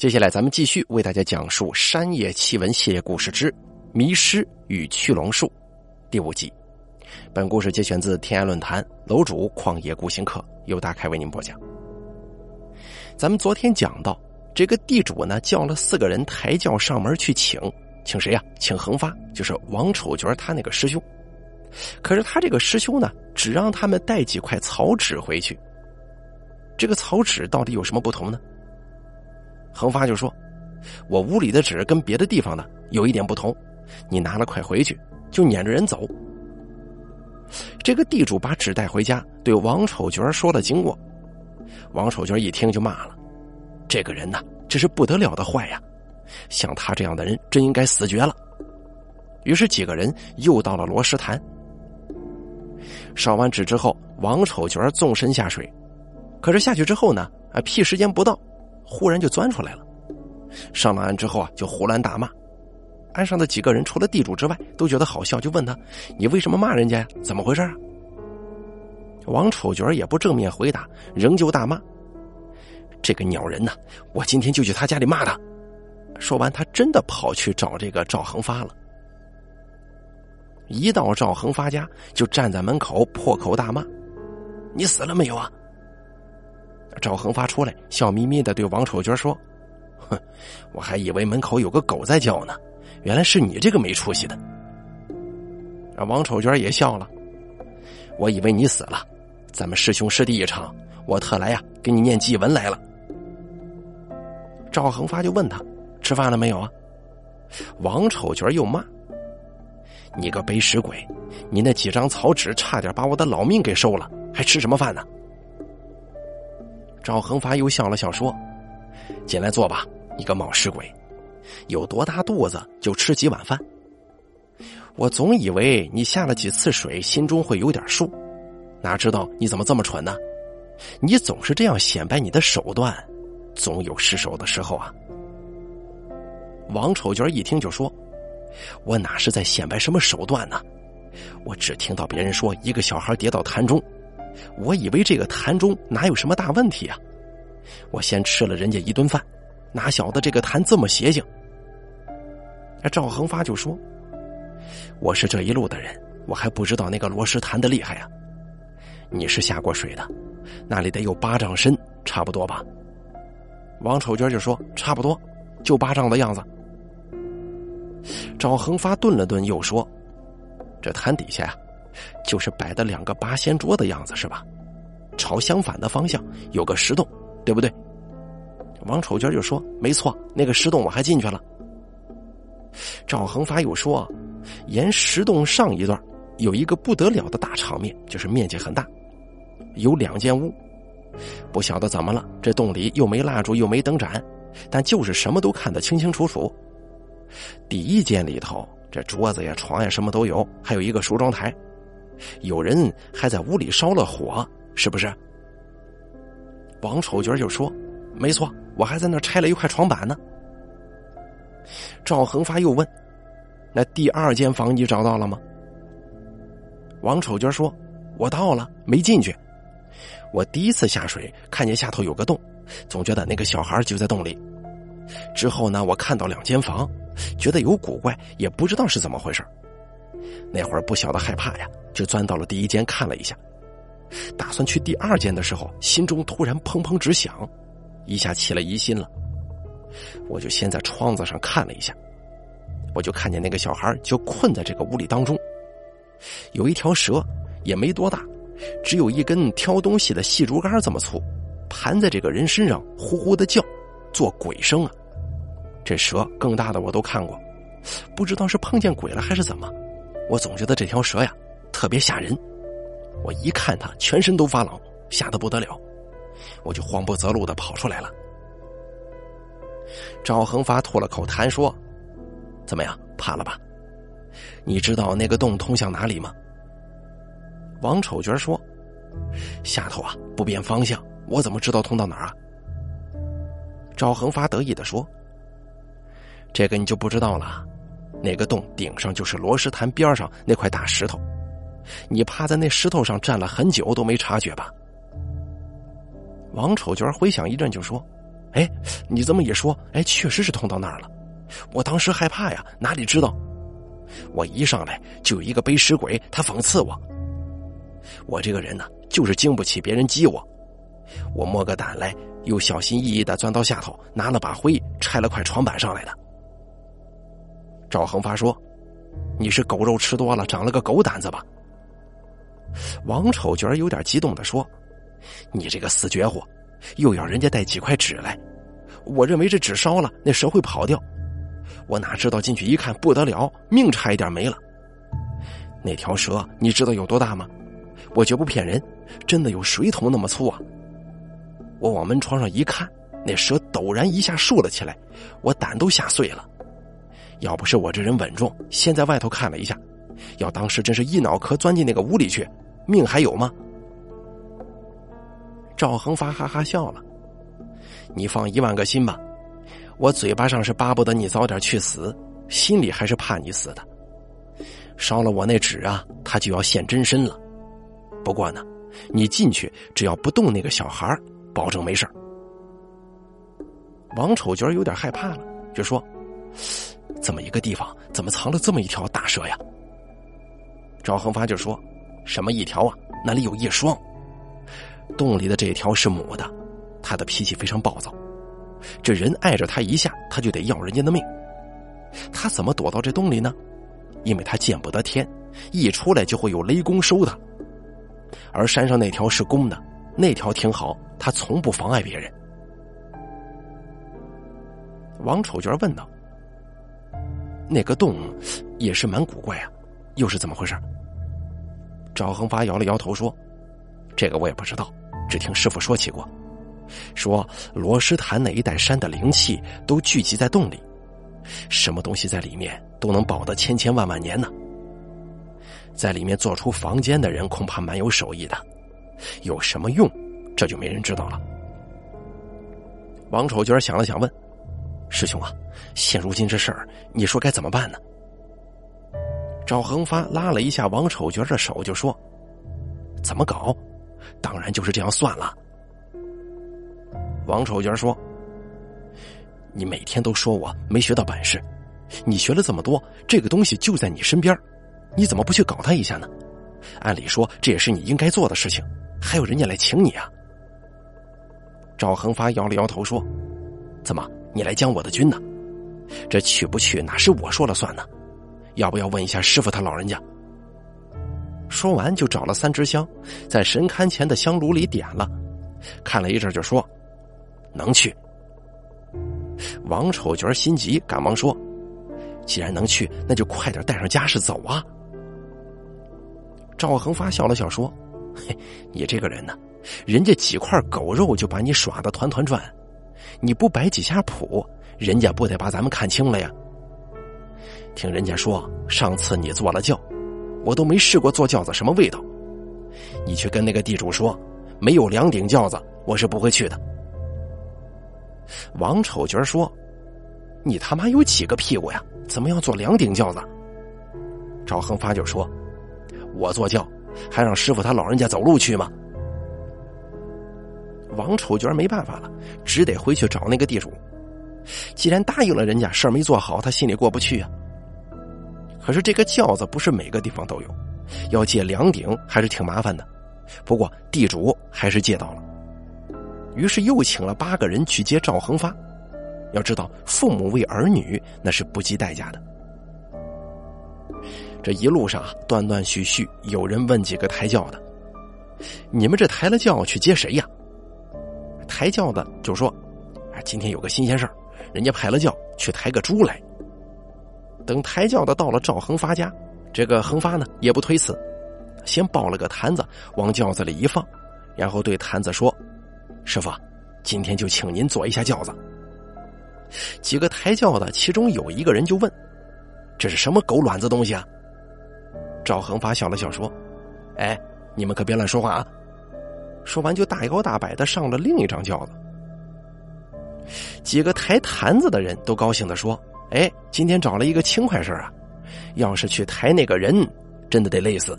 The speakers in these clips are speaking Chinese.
接下来，咱们继续为大家讲述山野奇闻系列故事之《迷失与驱龙术》第五集。本故事节选自天涯论坛楼主旷野孤行客，由大开为您播讲。咱们昨天讲到，这个地主呢叫了四个人抬轿上门去请，请谁呀？请横发，就是王丑角他那个师兄。可是他这个师兄呢，只让他们带几块草纸回去。这个草纸到底有什么不同呢？横发就说：“我屋里的纸跟别的地方的有一点不同，你拿了快回去，就撵着人走。”这个地主把纸带回家，对王丑角说了经过。王丑角一听就骂了：“这个人呐，这是不得了的坏呀！像他这样的人，真应该死绝了。”于是几个人又到了罗石潭，烧完纸之后，王丑角纵身下水。可是下去之后呢，啊，屁时间不到。忽然就钻出来了，上了岸之后啊，就胡乱大骂。岸上的几个人除了地主之外，都觉得好笑，就问他：“你为什么骂人家呀？怎么回事啊？”王丑角也不正面回答，仍旧大骂：“这个鸟人呐，我今天就去他家里骂他。”说完，他真的跑去找这个赵恒发了。一到赵恒发家，就站在门口破口大骂：“你死了没有啊？”赵恒发出来，笑眯眯的对王丑娟说：“哼，我还以为门口有个狗在叫呢，原来是你这个没出息的。”王丑娟也笑了：“我以为你死了，咱们师兄师弟一场，我特来呀给你念祭文来了。”赵恒发就问他：“吃饭了没有啊？”王丑娟又骂：“你个背时鬼，你那几张草纸差点把我的老命给收了，还吃什么饭呢？”赵恒发又笑了笑说：“进来坐吧，你个冒失鬼，有多大肚子就吃几碗饭。我总以为你下了几次水，心中会有点数，哪知道你怎么这么蠢呢？你总是这样显摆你的手段，总有失手的时候啊。”王丑角一听就说：“我哪是在显摆什么手段呢？我只听到别人说一个小孩跌到潭中。”我以为这个潭中哪有什么大问题啊！我先吃了人家一顿饭，哪晓得这个潭这么邪性。赵恒发就说：“我是这一路的人，我还不知道那个罗石潭的厉害呀。你是下过水的，那里得有八丈深，差不多吧？”王丑娟就说：“差不多，就八丈的样子。”赵恒发顿了顿，又说：“这潭底下呀。”就是摆的两个八仙桌的样子是吧？朝相反的方向有个石洞，对不对？王丑娟就说：“没错，那个石洞我还进去了。”赵恒发又说：“沿石洞上一段有一个不得了的大场面，就是面积很大，有两间屋。不晓得怎么了，这洞里又没蜡烛又没灯盏，但就是什么都看得清清楚楚。第一间里头，这桌子呀、床呀什么都有，还有一个梳妆台。”有人还在屋里烧了火，是不是？王丑角就说：“没错，我还在那拆了一块床板呢。”赵恒发又问：“那第二间房你找到了吗？”王丑角说：“我到了，没进去。我第一次下水，看见下头有个洞，总觉得那个小孩就在洞里。之后呢，我看到两间房，觉得有古怪，也不知道是怎么回事。那会儿不晓得害怕呀。”就钻到了第一间看了一下，打算去第二间的时候，心中突然砰砰直响，一下起了疑心了。我就先在窗子上看了一下，我就看见那个小孩就困在这个屋里当中，有一条蛇，也没多大，只有一根挑东西的细竹竿这么粗，盘在这个人身上，呼呼的叫，做鬼声啊。这蛇更大的我都看过，不知道是碰见鬼了还是怎么，我总觉得这条蛇呀。特别吓人，我一看他全身都发冷，吓得不得了，我就慌不择路的跑出来了。赵恒发吐了口痰说：“怎么样，怕了吧？你知道那个洞通向哪里吗？”王丑角说：“下头啊，不变方向，我怎么知道通到哪儿啊？”赵恒发得意的说：“这个你就不知道了，那个洞顶上就是罗石潭边上那块大石头。”你趴在那石头上站了很久都没察觉吧？王丑角回想一阵就说：“哎，你这么一说，哎，确实是通到那儿了。我当时害怕呀，哪里知道？我一上来就有一个背尸鬼，他讽刺我。我这个人呢，就是经不起别人激我。我摸个胆来，又小心翼翼的钻到下头，拿了把灰拆了块床板上来的。赵恒发说：“你是狗肉吃多了，长了个狗胆子吧？”王丑角有点激动的说：“你这个死绝户，又要人家带几块纸来，我认为这纸烧了，那蛇会跑掉。我哪知道进去一看不得了，命差一点没了。那条蛇你知道有多大吗？我绝不骗人，真的有水桶那么粗啊！我往门窗上一看，那蛇陡然一下竖了起来，我胆都吓碎了。”要不是我这人稳重，先在外头看了一下，要当时真是一脑壳钻进那个屋里去，命还有吗？赵恒发哈哈笑了，你放一万个心吧，我嘴巴上是巴不得你早点去死，心里还是怕你死的。烧了我那纸啊，他就要现真身了。不过呢，你进去只要不动那个小孩，保证没事王丑角有点害怕了，就说。这么一个地方，怎么藏了这么一条大蛇呀？赵恒发就说：“什么一条啊？那里有一双。洞里的这条是母的，它的脾气非常暴躁。这人碍着它一下，它就得要人家的命。它怎么躲到这洞里呢？因为它见不得天，一出来就会有雷公收它。而山上那条是公的，那条挺好，它从不妨碍别人。”王丑娟问道。那个洞也是蛮古怪啊，又是怎么回事？赵恒发摇了摇头说：“这个我也不知道，只听师傅说起过，说罗什潭那一带山的灵气都聚集在洞里，什么东西在里面都能保得千千万万年呢。在里面做出房间的人恐怕蛮有手艺的，有什么用，这就没人知道了。”王丑娟想了想问。师兄啊，现如今这事儿，你说该怎么办呢？赵恒发拉了一下王丑角的手，就说：“怎么搞？当然就是这样算了。”王丑角说：“你每天都说我没学到本事，你学了这么多，这个东西就在你身边，你怎么不去搞他一下呢？按理说这也是你应该做的事情，还有人家来请你啊。”赵恒发摇了摇头说：“怎么？”你来将我的军呢？这去不去哪是我说了算呢？要不要问一下师傅他老人家？说完就找了三支香，在神龛前的香炉里点了，看了一阵就说：“能去。”王丑角心急，赶忙说：“既然能去，那就快点带上家事走啊！”赵恒发笑了笑说：“嘿，你这个人呢，人家几块狗肉就把你耍的团团转。”你不摆几下谱，人家不得把咱们看清了呀？听人家说，上次你坐了轿，我都没试过坐轿子什么味道。你去跟那个地主说，没有两顶轿子，我是不会去的。王丑角说：“你他妈有几个屁股呀？怎么要坐两顶轿子？”赵恒发就说：“我坐轿，还让师傅他老人家走路去吗？”王丑角没办法了，只得回去找那个地主。既然答应了人家，事儿没做好，他心里过不去啊。可是这个轿子不是每个地方都有，要借两顶还是挺麻烦的。不过地主还是借到了，于是又请了八个人去接赵恒发。要知道，父母为儿女那是不计代价的。这一路上啊，断断续续有人问几个抬轿的：“你们这抬了轿去接谁呀？”抬轿的就说：“哎，今天有个新鲜事儿，人家派了轿去抬个猪来。”等抬轿的到了赵恒发家，这个恒发呢也不推辞，先抱了个坛子往轿子里一放，然后对坛子说：“师傅，今天就请您坐一下轿子。”几个抬轿的其中有一个人就问：“这是什么狗卵子东西啊？”赵恒发笑了笑说：“哎，你们可别乱说话啊。”说完，就大摇大摆的上了另一张轿子。几个抬坛子的人都高兴的说：“哎，今天找了一个轻快事啊！要是去抬那个人，真的得累死。”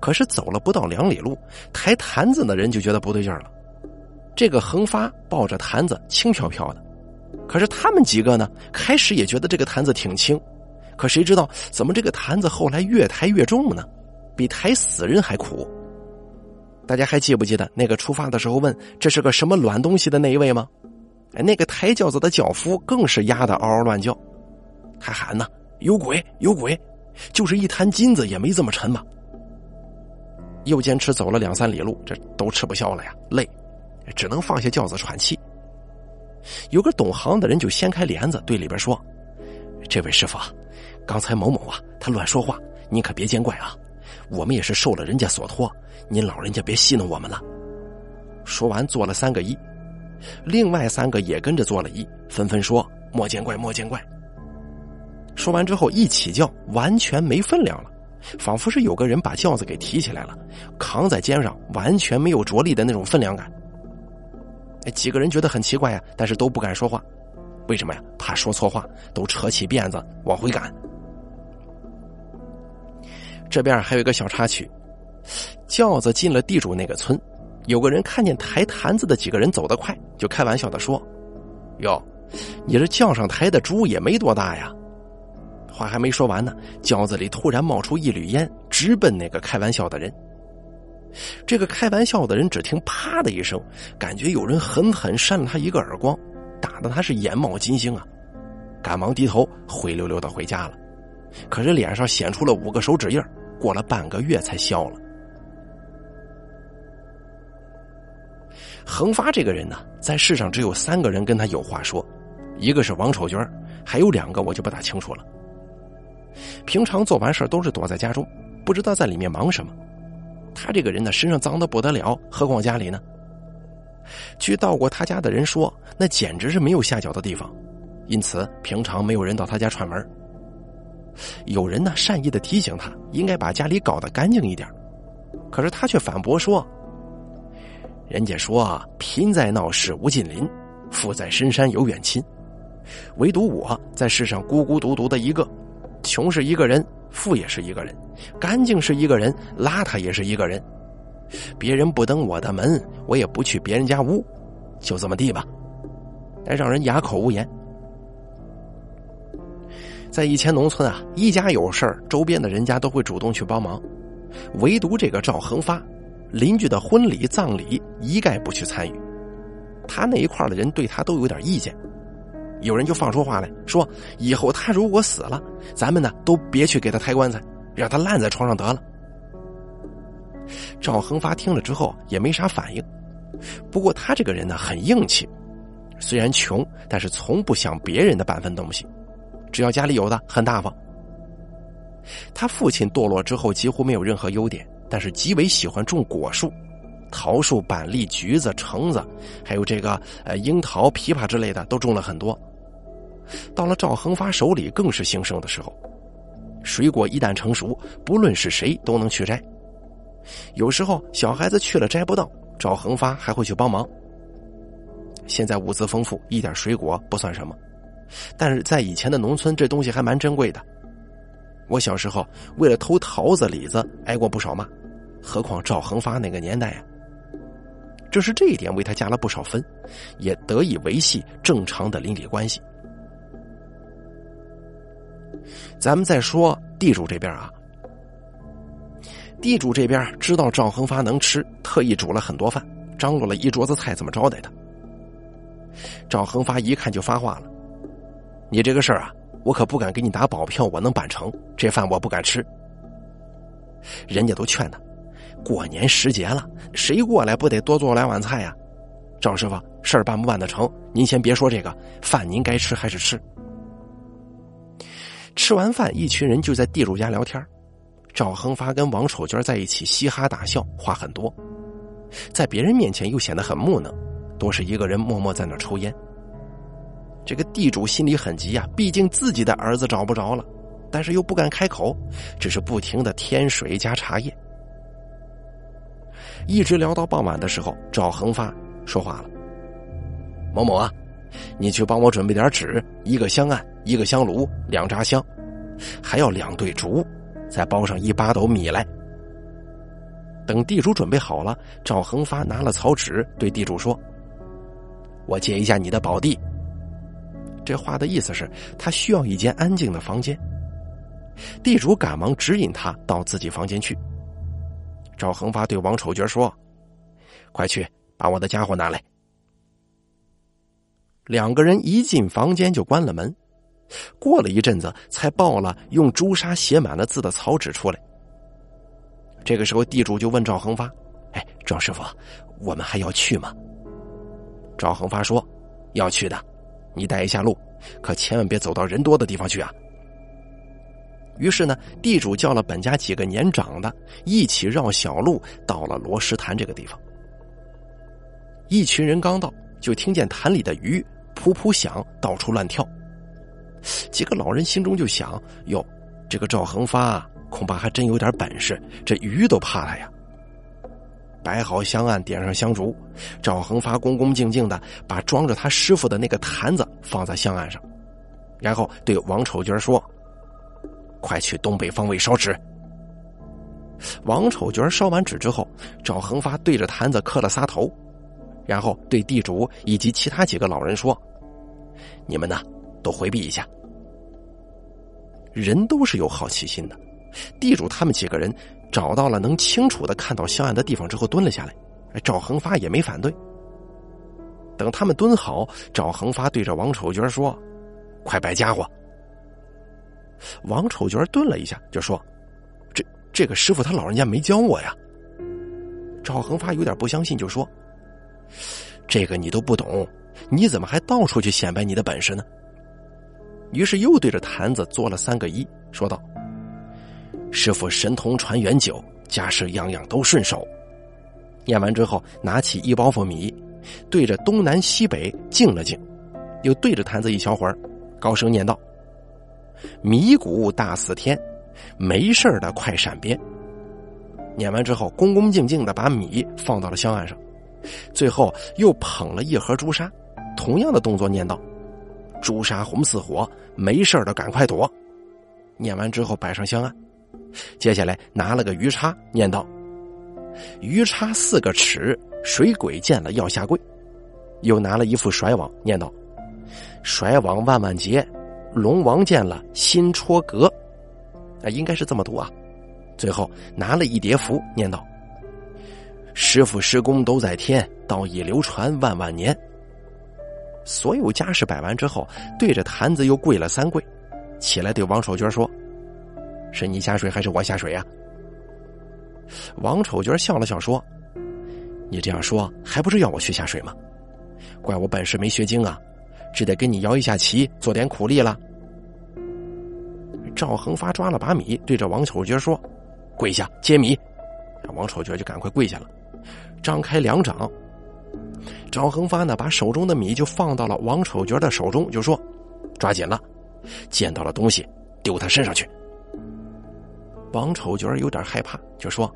可是走了不到两里路，抬坛子的人就觉得不对劲了。这个横发抱着坛子轻飘飘的，可是他们几个呢，开始也觉得这个坛子挺轻，可谁知道怎么这个坛子后来越抬越重呢？比抬死人还苦。大家还记不记得那个出发的时候问这是个什么卵东西的那一位吗？那个抬轿子的轿夫更是压得嗷嗷乱叫，还喊呢：“有鬼，有鬼！就是一坛金子也没这么沉嘛。”又坚持走了两三里路，这都吃不消了呀，累，只能放下轿子喘气。有个懂行的人就掀开帘子，对里边说：“这位师傅，刚才某某啊，他乱说话，您可别见怪啊。我们也是受了人家所托，您老人家别戏弄我们了。”说完做了三个揖。另外三个也跟着做了揖，纷纷说：“莫见怪，莫见怪。”说完之后，一起轿完全没分量了，仿佛是有个人把轿子给提起来了，扛在肩上，完全没有着力的那种分量感。几个人觉得很奇怪呀，但是都不敢说话，为什么呀？怕说错话，都扯起辫子往回赶。这边还有一个小插曲，轿子进了地主那个村。有个人看见抬坛子的几个人走得快，就开玩笑的说：“哟，你这轿上抬的猪也没多大呀。”话还没说完呢，轿子里突然冒出一缕烟，直奔那个开玩笑的人。这个开玩笑的人只听“啪”的一声，感觉有人狠狠扇了他一个耳光，打得他是眼冒金星啊！赶忙低头灰溜溜的回家了。可是脸上显出了五个手指印过了半个月才消了。恒发这个人呢，在世上只有三个人跟他有话说，一个是王丑娟，还有两个我就不大清楚了。平常做完事都是躲在家中，不知道在里面忙什么。他这个人呢，身上脏的不得了，何况家里呢？据到过他家的人说，那简直是没有下脚的地方，因此平常没有人到他家串门。有人呢善意的提醒他，应该把家里搞得干净一点，可是他却反驳说。人家说：“贫在闹市无近邻，富在深山有远亲。唯独我在世上孤孤独独的一个，穷是一个人，富也是一个人，干净是一个人，邋遢也是一个人。别人不登我的门，我也不去别人家屋，就这么地吧。”哎，让人哑口无言。在以前农村啊，一家有事儿，周边的人家都会主动去帮忙，唯独这个赵恒发。邻居的婚礼、葬礼一概不去参与，他那一块的人对他都有点意见。有人就放出话来说：“以后他如果死了，咱们呢都别去给他抬棺材，让他烂在床上得了。”赵恒发听了之后也没啥反应。不过他这个人呢很硬气，虽然穷，但是从不想别人的半分东西，只要家里有的很大方。他父亲堕落之后几乎没有任何优点。但是极为喜欢种果树，桃树、板栗、橘子、橙子，还有这个呃樱桃、枇杷之类的都种了很多。到了赵恒发手里，更是兴盛的时候。水果一旦成熟，不论是谁都能去摘。有时候小孩子去了摘不到，赵恒发还会去帮忙。现在物资丰富，一点水果不算什么，但是在以前的农村，这东西还蛮珍贵的。我小时候为了偷桃子、李子，挨过不少骂。何况赵恒发那个年代啊，正是这一点为他加了不少分，也得以维系正常的邻里关系。咱们再说地主这边啊，地主这边知道赵恒发能吃，特意煮了很多饭，张罗了一桌子菜，怎么招待他？赵恒发一看就发话了：“你这个事儿啊，我可不敢给你打保票，我能办成。这饭我不敢吃。”人家都劝他。过年时节了，谁过来不得多做两碗菜呀？赵师傅，事儿办不办得成？您先别说这个饭，您该吃还是吃。吃完饭，一群人就在地主家聊天。赵恒发跟王丑娟在一起嘻哈大笑，话很多，在别人面前又显得很木讷，多是一个人默默在那抽烟。这个地主心里很急呀，毕竟自己的儿子找不着了，但是又不敢开口，只是不停的添水加茶叶。一直聊到傍晚的时候，赵恒发说话了：“某某啊，你去帮我准备点纸，一个香案，一个香炉，两扎香，还要两对竹，再包上一八斗米来。”等地主准备好了，赵恒发拿了草纸对地主说：“我借一下你的宝地。”这话的意思是，他需要一间安静的房间。地主赶忙指引他到自己房间去。赵恒发对王丑角说：“快去把我的家伙拿来。”两个人一进房间就关了门。过了一阵子，才抱了用朱砂写满了字的草纸出来。这个时候，地主就问赵恒发：“哎，赵师傅，我们还要去吗？”赵恒发说：“要去的，你带一下路，可千万别走到人多的地方去啊。”于是呢，地主叫了本家几个年长的，一起绕小路到了罗石潭这个地方。一群人刚到，就听见潭里的鱼噗噗响，到处乱跳。几个老人心中就想：哟，这个赵恒发恐怕还真有点本事，这鱼都怕他呀。摆好香案，点上香烛，赵恒发恭恭敬敬的把装着他师傅的那个坛子放在香案上，然后对王丑角说：“快去东北方位烧纸。”王丑角烧完纸之后，赵恒发对着坛子磕了仨头，然后对地主以及其他几个老人说：“你们呢？”都回避一下。人都是有好奇心的，地主他们几个人找到了能清楚的看到香案的地方之后，蹲了下来。赵恒发也没反对。等他们蹲好，赵恒发对着王丑角说：“快摆家伙。”王丑角顿了一下，就说：“这这个师傅他老人家没教我呀。”赵恒发有点不相信，就说：“这个你都不懂，你怎么还到处去显摆你的本事呢？”于是又对着坛子做了三个揖，说道：“师傅神通传元久，家事样样都顺手。”念完之后，拿起一包袱米，对着东南西北敬了敬，又对着坛子一小会儿，高声念道：“米谷大似天，没事的快闪边。”念完之后，恭恭敬敬的把米放到了香案上，最后又捧了一盒朱砂，同样的动作念道。朱砂红似火，没事的赶快躲。念完之后摆上香案，接下来拿了个鱼叉，念道：“鱼叉四个尺，水鬼见了要下跪。”又拿了一副甩网，念道：“甩网万万结，龙王见了心戳格。”啊，应该是这么读啊。最后拿了一叠符，念道：“师傅师公都在天，道义流传万万年。”所有家事摆完之后，对着坛子又跪了三跪，起来对王丑角说：“是你下水还是我下水呀？”王丑角笑了笑说：“你这样说还不是要我去下水吗？怪我本事没学精啊，只得跟你摇一下旗，做点苦力了。”赵恒发抓了把米，对着王丑角说：“跪下接米。”王丑角就赶快跪下了，张开两掌。赵恒发呢，把手中的米就放到了王丑角的手中，就说：“抓紧了，见到了东西丢他身上去。”王丑角有点害怕，就说：“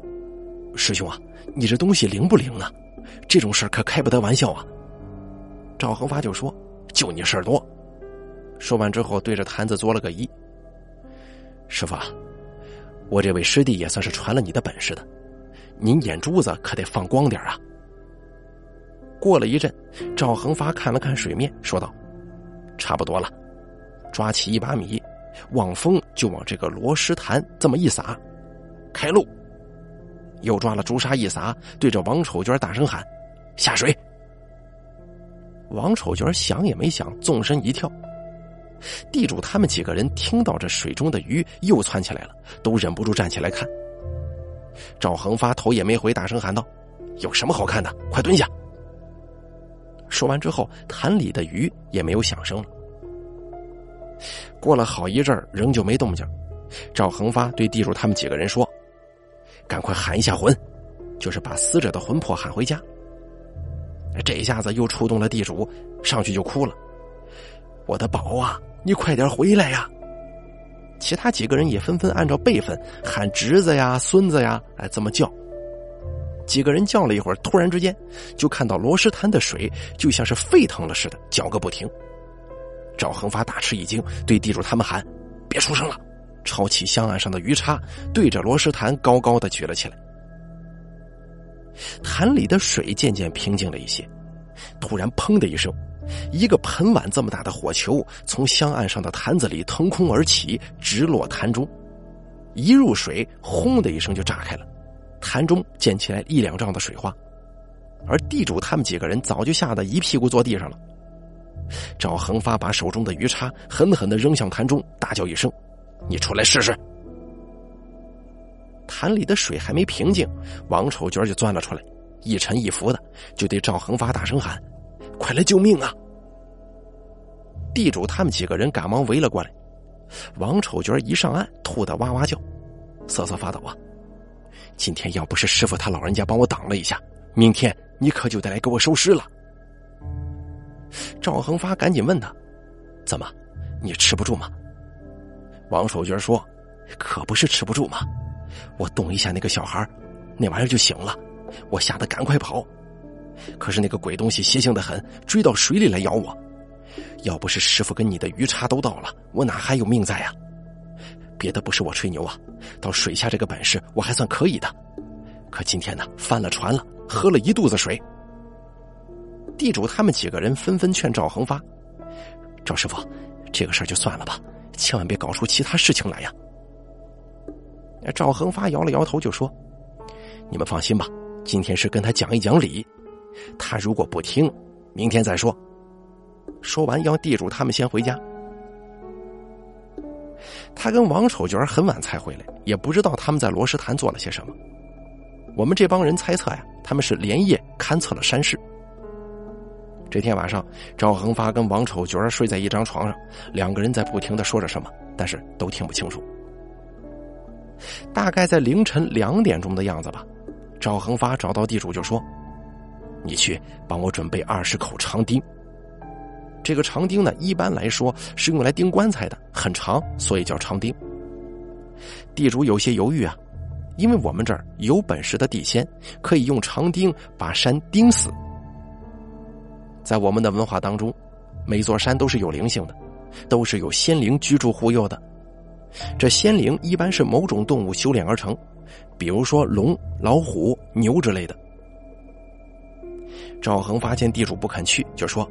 师兄啊，你这东西灵不灵啊？这种事可开不得玩笑啊。”赵恒发就说：“就你事儿多。”说完之后，对着坛子作了个揖：“师傅，啊我这位师弟也算是传了你的本事的，您眼珠子可得放光点啊。”过了一阵，赵恒发看了看水面，说道：“差不多了。”抓起一把米，望风就往这个罗石潭这么一撒，开路。又抓了朱砂一撒，对着王丑角大声喊：“下水！”王丑角想也没想，纵身一跳。地主他们几个人听到这水中的鱼又窜起来了，都忍不住站起来看。赵恒发头也没回，大声喊道：“有什么好看的？快蹲下！”说完之后，潭里的鱼也没有响声了。过了好一阵儿，仍旧没动静。赵恒发对地主他们几个人说：“赶快喊一下魂，就是把死者的魂魄喊回家。”这一下子又触动了地主，上去就哭了：“我的宝啊，你快点回来呀！”其他几个人也纷纷按照辈分喊侄子呀、孙子呀，哎，这么叫。几个人叫了一会儿，突然之间，就看到罗石潭的水就像是沸腾了似的，搅个不停。赵恒发大吃一惊，对地主他们喊：“别出声了！”抄起香案上的鱼叉，对着罗石潭高高的举了起来。潭里的水渐渐平静了一些，突然砰的一声，一个盆碗这么大的火球从香案上的坛子里腾空而起，直落坛中。一入水，轰的一声就炸开了，坛中溅起来一两丈的水花，而地主他们几个人早就吓得一屁股坐地上了。赵恒发把手中的鱼叉狠狠的扔向潭中，大叫一声：“你出来试试！”潭里的水还没平静，王丑娟就钻了出来，一沉一浮的，就对赵恒发大声喊：“快来救命啊！”地主他们几个人赶忙围了过来。王丑娟一上岸，吐得哇哇叫，瑟瑟发抖啊！今天要不是师傅他老人家帮我挡了一下，明天你可就得来给我收尸了。赵恒发赶紧问他：“怎么，你吃不住吗？”王守军说：“可不是吃不住吗，我动一下那个小孩，那玩意儿就醒了，我吓得赶快跑，可是那个鬼东西邪性的很，追到水里来咬我。”要不是师傅跟你的鱼叉都到了，我哪还有命在呀？别的不是我吹牛啊，到水下这个本事我还算可以的。可今天呢，翻了船了，喝了一肚子水。地主他们几个人纷纷劝赵恒发：“赵师傅，这个事儿就算了吧，千万别搞出其他事情来呀。”赵恒发摇了摇头，就说：“你们放心吧，今天是跟他讲一讲理，他如果不听，明天再说。”说完，要地主他们先回家。他跟王丑娟很晚才回来，也不知道他们在罗石潭做了些什么。我们这帮人猜测呀，他们是连夜勘测了山势。这天晚上，赵恒发跟王丑角睡在一张床上，两个人在不停的说着什么，但是都听不清楚。大概在凌晨两点钟的样子吧，赵恒发找到地主就说：“你去帮我准备二十口长钉。”这个长钉呢，一般来说是用来钉棺材的，很长，所以叫长钉。地主有些犹豫啊，因为我们这儿有本事的地仙可以用长钉把山钉死。在我们的文化当中，每座山都是有灵性的，都是有仙灵居住护佑的。这仙灵一般是某种动物修炼而成，比如说龙、老虎、牛之类的。赵恒发现地主不肯去，就说。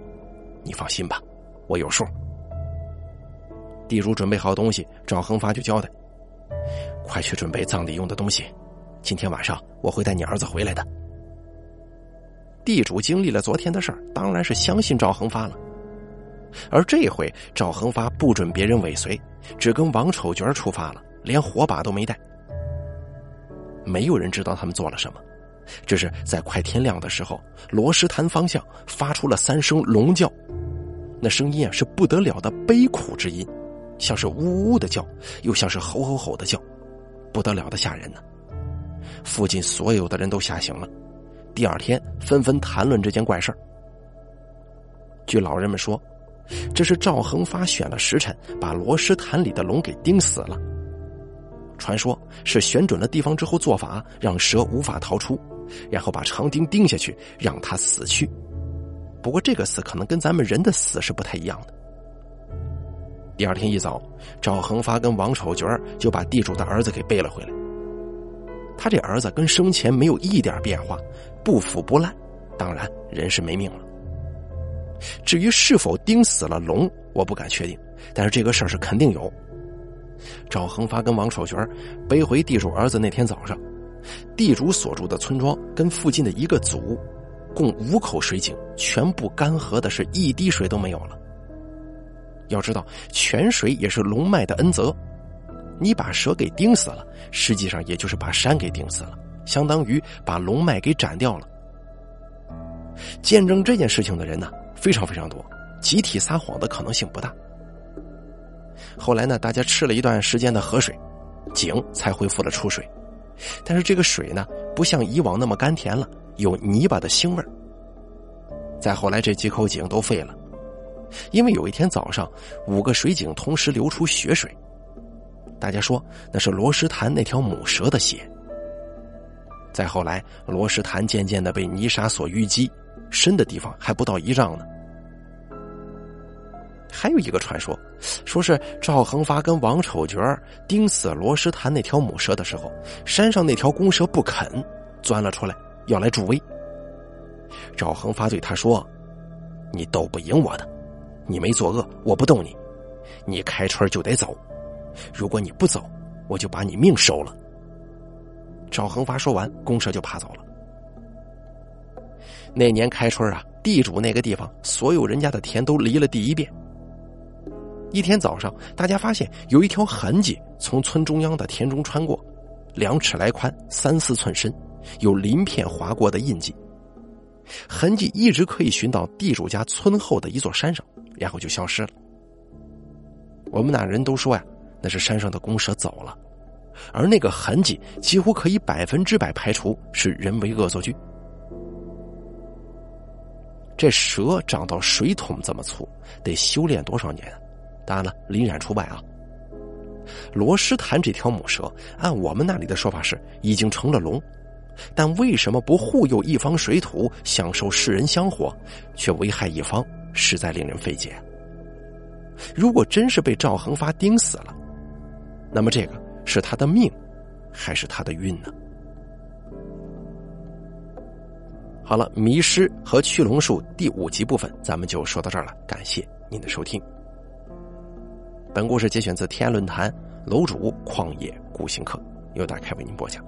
你放心吧，我有数。地主准备好东西，赵恒发就交代：“快去准备葬礼用的东西，今天晚上我会带你儿子回来的。”地主经历了昨天的事儿，当然是相信赵恒发了。而这回赵恒发不准别人尾随，只跟王丑娟出发了，连火把都没带。没有人知道他们做了什么，只是在快天亮的时候，罗石潭方向发出了三声龙叫。那声音啊，是不得了的悲苦之音，像是呜呜的叫，又像是吼吼吼的叫，不得了的吓人呢。附近所有的人都吓醒了，第二天纷纷谈论这件怪事儿。据老人们说，这是赵恒发选了时辰，把罗石潭里的龙给钉死了。传说是选准了地方之后做法，让蛇无法逃出，然后把长钉钉下去，让它死去。不过这个死可能跟咱们人的死是不太一样的。第二天一早，赵恒发跟王丑角就把地主的儿子给背了回来。他这儿子跟生前没有一点变化，不腐不烂，当然人是没命了。至于是否钉死了龙，我不敢确定，但是这个事儿是肯定有。赵恒发跟王丑全背回地主儿子那天早上，地主所住的村庄跟附近的一个组。共五口水井，全部干涸的是一滴水都没有了。要知道，泉水也是龙脉的恩泽，你把蛇给钉死了，实际上也就是把山给钉死了，相当于把龙脉给斩掉了。见证这件事情的人呢，非常非常多，集体撒谎的可能性不大。后来呢，大家吃了一段时间的河水，井才恢复了出水，但是这个水呢，不像以往那么甘甜了。有泥巴的腥味。再后来，这几口井都废了，因为有一天早上，五个水井同时流出血水，大家说那是罗石潭那条母蛇的血。再后来，罗石潭渐渐的被泥沙所淤积，深的地方还不到一丈呢。还有一个传说，说是赵恒发跟王丑角钉死罗石潭那条母蛇的时候，山上那条公蛇不肯，钻了出来。要来助威，赵恒发对他说：“你斗不赢我的。你没作恶，我不动你。你开春就得走，如果你不走，我就把你命收了。赵恒发说完，公蛇就爬走了。那年开春啊，地主那个地方，所有人家的田都犁了第一遍。一天早上，大家发现有一条痕迹从村中央的田中穿过，两尺来宽，三四寸深，有鳞片划过的印记。痕迹一直可以寻到地主家村后的一座山上，然后就消失了。我们那人都说呀，那是山上的公蛇走了，而那个痕迹几乎可以百分之百排除是人为恶作剧。这蛇长到水桶这么粗，得修炼多少年？当然了，林冉除外啊。罗斯坦这条母蛇，按我们那里的说法是已经成了龙，但为什么不护佑一方水土，享受世人香火，却危害一方，实在令人费解。如果真是被赵恒发盯死了，那么这个是他的命，还是他的运呢？好了，迷失和驱龙术第五集部分咱们就说到这儿了，感谢您的收听。本故事节选自天涯论坛楼主旷野孤行客，由大开为您播讲。